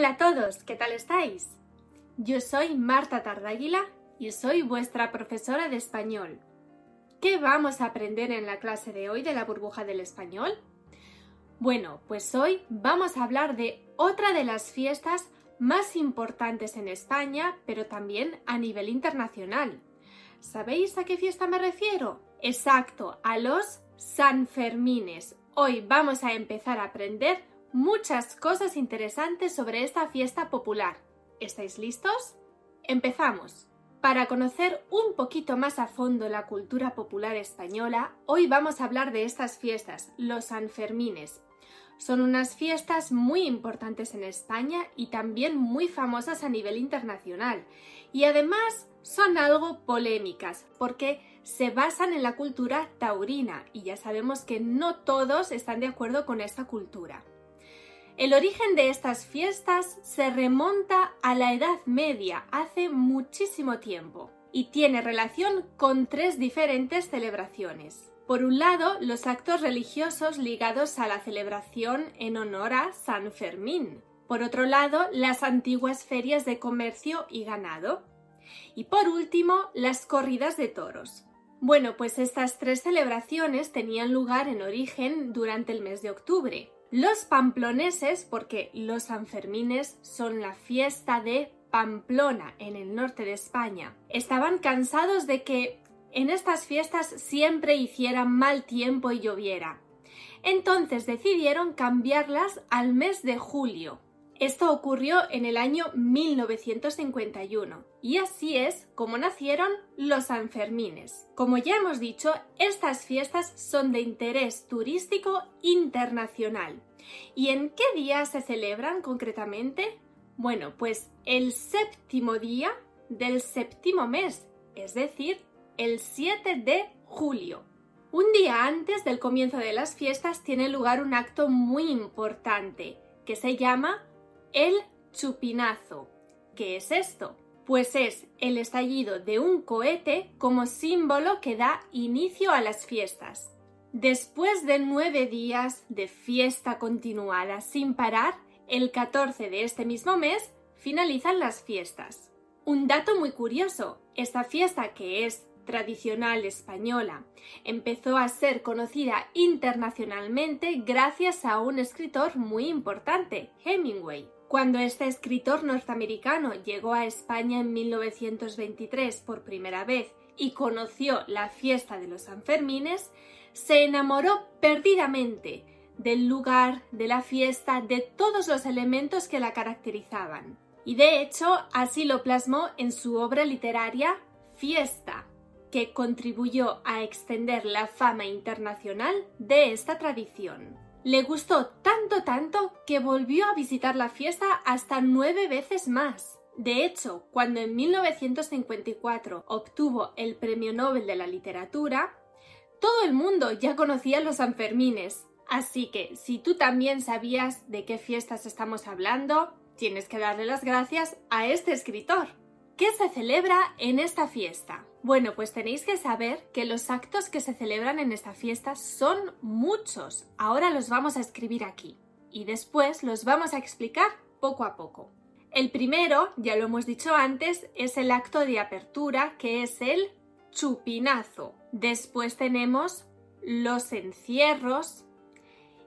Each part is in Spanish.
Hola a todos, ¿qué tal estáis? Yo soy Marta Tardáguila y soy vuestra profesora de español. ¿Qué vamos a aprender en la clase de hoy de la burbuja del español? Bueno, pues hoy vamos a hablar de otra de las fiestas más importantes en España, pero también a nivel internacional. ¿Sabéis a qué fiesta me refiero? Exacto, a los Sanfermines. Hoy vamos a empezar a aprender muchas cosas interesantes sobre esta fiesta popular. ¿Estáis listos? Empezamos. Para conocer un poquito más a fondo la cultura popular española, hoy vamos a hablar de estas fiestas, los Sanfermines. Son unas fiestas muy importantes en España y también muy famosas a nivel internacional. Y además son algo polémicas porque se basan en la cultura taurina y ya sabemos que no todos están de acuerdo con esta cultura. El origen de estas fiestas se remonta a la Edad Media, hace muchísimo tiempo, y tiene relación con tres diferentes celebraciones. Por un lado, los actos religiosos ligados a la celebración en honor a San Fermín. Por otro lado, las antiguas ferias de comercio y ganado. Y por último, las corridas de toros. Bueno, pues estas tres celebraciones tenían lugar en origen durante el mes de octubre, los pamploneses, porque los Sanfermines son la fiesta de Pamplona, en el norte de España, estaban cansados de que en estas fiestas siempre hiciera mal tiempo y lloviera. Entonces decidieron cambiarlas al mes de julio, esto ocurrió en el año 1951 y así es como nacieron los Sanfermines. Como ya hemos dicho, estas fiestas son de interés turístico internacional. ¿Y en qué día se celebran concretamente? Bueno, pues el séptimo día del séptimo mes, es decir, el 7 de julio. Un día antes del comienzo de las fiestas tiene lugar un acto muy importante que se llama el chupinazo. ¿Qué es esto? Pues es el estallido de un cohete como símbolo que da inicio a las fiestas. Después de nueve días de fiesta continuada sin parar, el 14 de este mismo mes finalizan las fiestas. Un dato muy curioso, esta fiesta que es tradicional española empezó a ser conocida internacionalmente gracias a un escritor muy importante, Hemingway. Cuando este escritor norteamericano llegó a España en 1923 por primera vez y conoció la fiesta de los Sanfermines, se enamoró perdidamente del lugar, de la fiesta, de todos los elementos que la caracterizaban. Y de hecho así lo plasmó en su obra literaria Fiesta, que contribuyó a extender la fama internacional de esta tradición. Le gustó tanto tanto que volvió a visitar la fiesta hasta nueve veces más. De hecho, cuando en 1954 obtuvo el Premio Nobel de la Literatura, todo el mundo ya conocía los Sanfermines. Así que si tú también sabías de qué fiestas estamos hablando, tienes que darle las gracias a este escritor. ¿Qué se celebra en esta fiesta? Bueno, pues tenéis que saber que los actos que se celebran en esta fiesta son muchos. Ahora los vamos a escribir aquí y después los vamos a explicar poco a poco. El primero, ya lo hemos dicho antes, es el acto de apertura que es el chupinazo. Después tenemos los encierros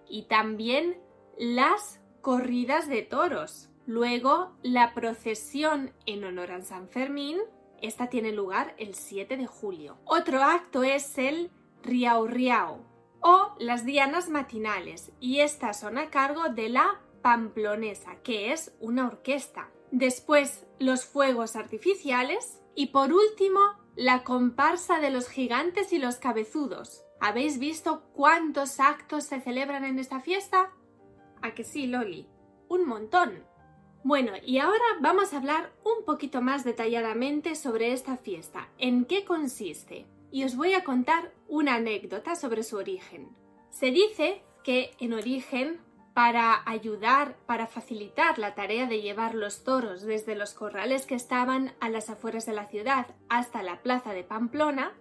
y también las corridas de toros. Luego, la procesión en honor a San Fermín. Esta tiene lugar el 7 de julio. Otro acto es el Riau Riau o las dianas matinales y estas son a cargo de la Pamplonesa, que es una orquesta. Después, los fuegos artificiales y por último, la comparsa de los gigantes y los cabezudos. ¿Habéis visto cuántos actos se celebran en esta fiesta? ¿A que sí, Loli? Un montón. Bueno, y ahora vamos a hablar un poquito más detalladamente sobre esta fiesta, en qué consiste, y os voy a contar una anécdota sobre su origen. Se dice que en origen, para ayudar, para facilitar la tarea de llevar los toros desde los corrales que estaban a las afueras de la ciudad hasta la plaza de Pamplona,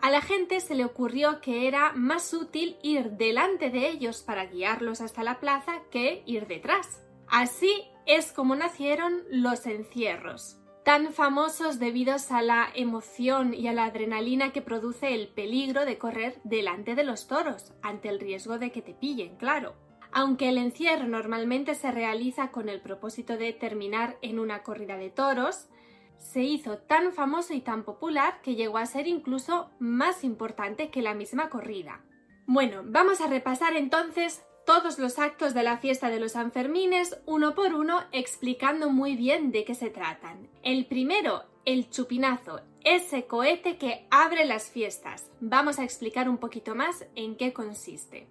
a la gente se le ocurrió que era más útil ir delante de ellos para guiarlos hasta la plaza que ir detrás. Así es como nacieron los encierros, tan famosos debido a la emoción y a la adrenalina que produce el peligro de correr delante de los toros, ante el riesgo de que te pillen, claro. Aunque el encierro normalmente se realiza con el propósito de terminar en una corrida de toros, se hizo tan famoso y tan popular que llegó a ser incluso más importante que la misma corrida. Bueno, vamos a repasar entonces todos los actos de la fiesta de los Sanfermines uno por uno explicando muy bien de qué se tratan. El primero, el chupinazo, ese cohete que abre las fiestas. Vamos a explicar un poquito más en qué consiste.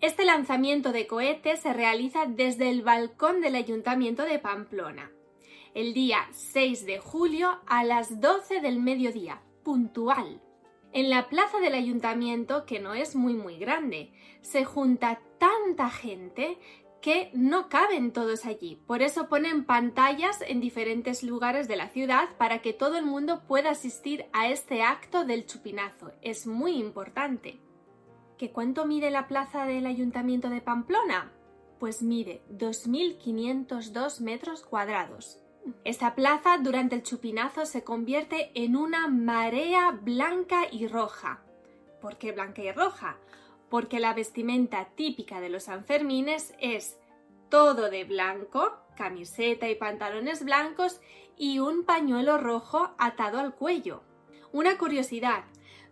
Este lanzamiento de cohete se realiza desde el balcón del Ayuntamiento de Pamplona, el día 6 de julio a las 12 del mediodía, puntual. En la plaza del ayuntamiento, que no es muy muy grande, se junta tanta gente que no caben todos allí. Por eso ponen pantallas en diferentes lugares de la ciudad para que todo el mundo pueda asistir a este acto del chupinazo. Es muy importante. ¿Qué cuánto mide la plaza del ayuntamiento de Pamplona? Pues mide 2.502 metros cuadrados. Esta plaza durante el chupinazo se convierte en una marea blanca y roja. ¿Por qué blanca y roja? Porque la vestimenta típica de los Sanfermines es todo de blanco, camiseta y pantalones blancos y un pañuelo rojo atado al cuello. Una curiosidad,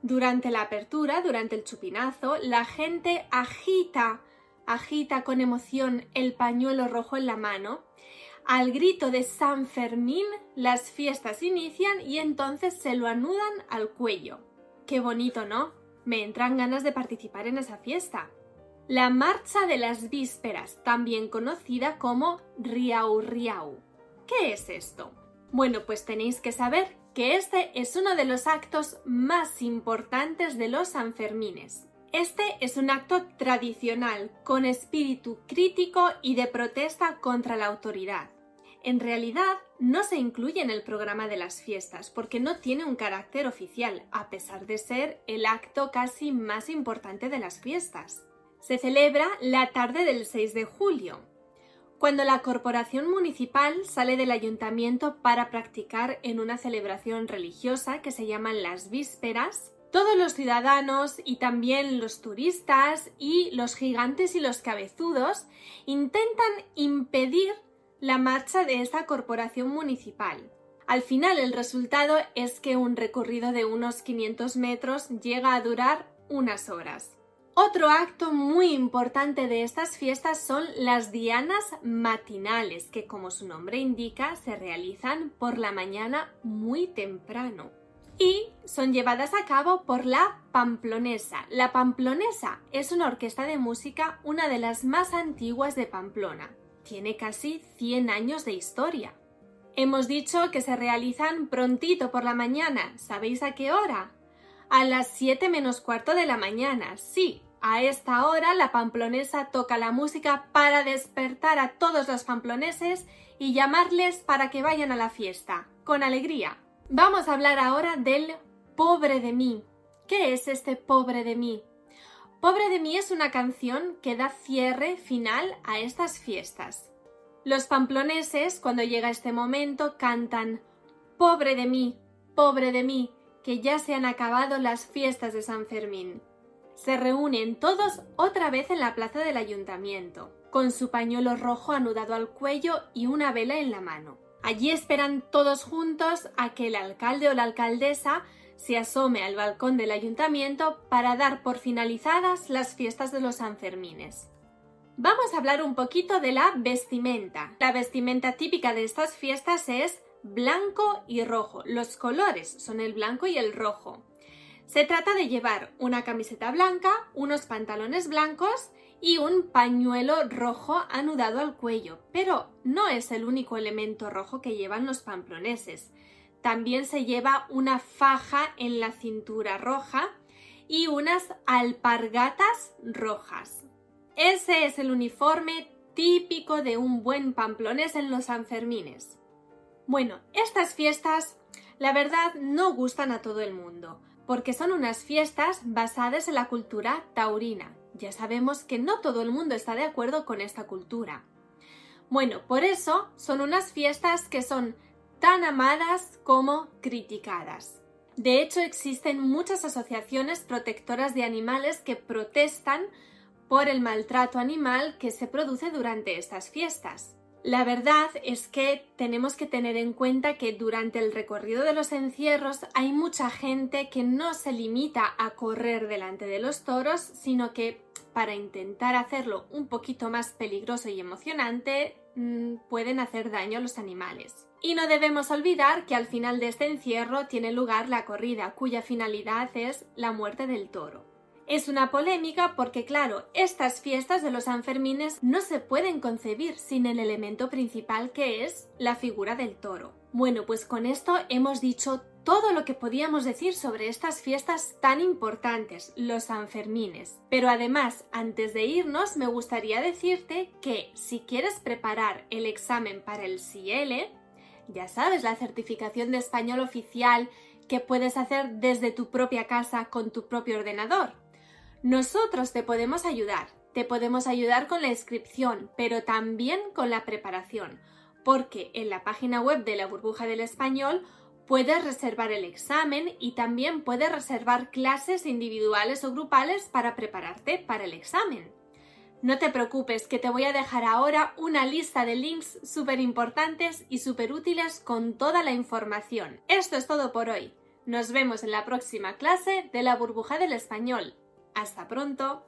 durante la apertura, durante el chupinazo, la gente agita, agita con emoción el pañuelo rojo en la mano al grito de San Fermín, las fiestas inician y entonces se lo anudan al cuello. Qué bonito, ¿no? Me entran ganas de participar en esa fiesta. La Marcha de las Vísperas, también conocida como Riau Riau. ¿Qué es esto? Bueno, pues tenéis que saber que este es uno de los actos más importantes de los Sanfermines. Este es un acto tradicional con espíritu crítico y de protesta contra la autoridad en realidad no se incluye en el programa de las fiestas porque no tiene un carácter oficial, a pesar de ser el acto casi más importante de las fiestas. Se celebra la tarde del 6 de julio, cuando la corporación municipal sale del ayuntamiento para practicar en una celebración religiosa que se llaman las vísperas, todos los ciudadanos y también los turistas y los gigantes y los cabezudos intentan impedir la marcha de esta corporación municipal. Al final el resultado es que un recorrido de unos 500 metros llega a durar unas horas. Otro acto muy importante de estas fiestas son las dianas matinales, que como su nombre indica se realizan por la mañana muy temprano y son llevadas a cabo por la Pamplonesa. La Pamplonesa es una orquesta de música, una de las más antiguas de Pamplona tiene casi 100 años de historia. Hemos dicho que se realizan prontito por la mañana. ¿Sabéis a qué hora? A las 7 menos cuarto de la mañana. Sí, a esta hora la pamplonesa toca la música para despertar a todos los pamploneses y llamarles para que vayan a la fiesta, con alegría. Vamos a hablar ahora del pobre de mí. ¿Qué es este pobre de mí? Pobre de mí es una canción que da cierre final a estas fiestas. Los pamploneses, cuando llega este momento, cantan Pobre de mí, pobre de mí, que ya se han acabado las fiestas de San Fermín. Se reúnen todos otra vez en la plaza del ayuntamiento, con su pañuelo rojo anudado al cuello y una vela en la mano. Allí esperan todos juntos a que el alcalde o la alcaldesa se asome al balcón del ayuntamiento para dar por finalizadas las fiestas de los Sanfermines. Vamos a hablar un poquito de la vestimenta. La vestimenta típica de estas fiestas es blanco y rojo. Los colores son el blanco y el rojo. Se trata de llevar una camiseta blanca, unos pantalones blancos y un pañuelo rojo anudado al cuello. Pero no es el único elemento rojo que llevan los pamploneses. También se lleva una faja en la cintura roja y unas alpargatas rojas. Ese es el uniforme típico de un buen pamplones en los Sanfermines. Bueno, estas fiestas, la verdad, no gustan a todo el mundo, porque son unas fiestas basadas en la cultura taurina. Ya sabemos que no todo el mundo está de acuerdo con esta cultura. Bueno, por eso son unas fiestas que son tan amadas como criticadas. De hecho, existen muchas asociaciones protectoras de animales que protestan por el maltrato animal que se produce durante estas fiestas. La verdad es que tenemos que tener en cuenta que durante el recorrido de los encierros hay mucha gente que no se limita a correr delante de los toros, sino que para intentar hacerlo un poquito más peligroso y emocionante, mm, pueden hacer daño a los animales. Y no debemos olvidar que al final de este encierro tiene lugar la corrida, cuya finalidad es la muerte del toro. Es una polémica porque, claro, estas fiestas de los Sanfermines no se pueden concebir sin el elemento principal que es la figura del toro. Bueno, pues con esto hemos dicho todo lo que podíamos decir sobre estas fiestas tan importantes, los Sanfermines. Pero además, antes de irnos, me gustaría decirte que si quieres preparar el examen para el CIELE, ya sabes, la certificación de español oficial que puedes hacer desde tu propia casa con tu propio ordenador. Nosotros te podemos ayudar, te podemos ayudar con la inscripción, pero también con la preparación, porque en la página web de la burbuja del español puedes reservar el examen y también puedes reservar clases individuales o grupales para prepararte para el examen. No te preocupes, que te voy a dejar ahora una lista de links súper importantes y súper útiles con toda la información. Esto es todo por hoy. Nos vemos en la próxima clase de la burbuja del español. Hasta pronto.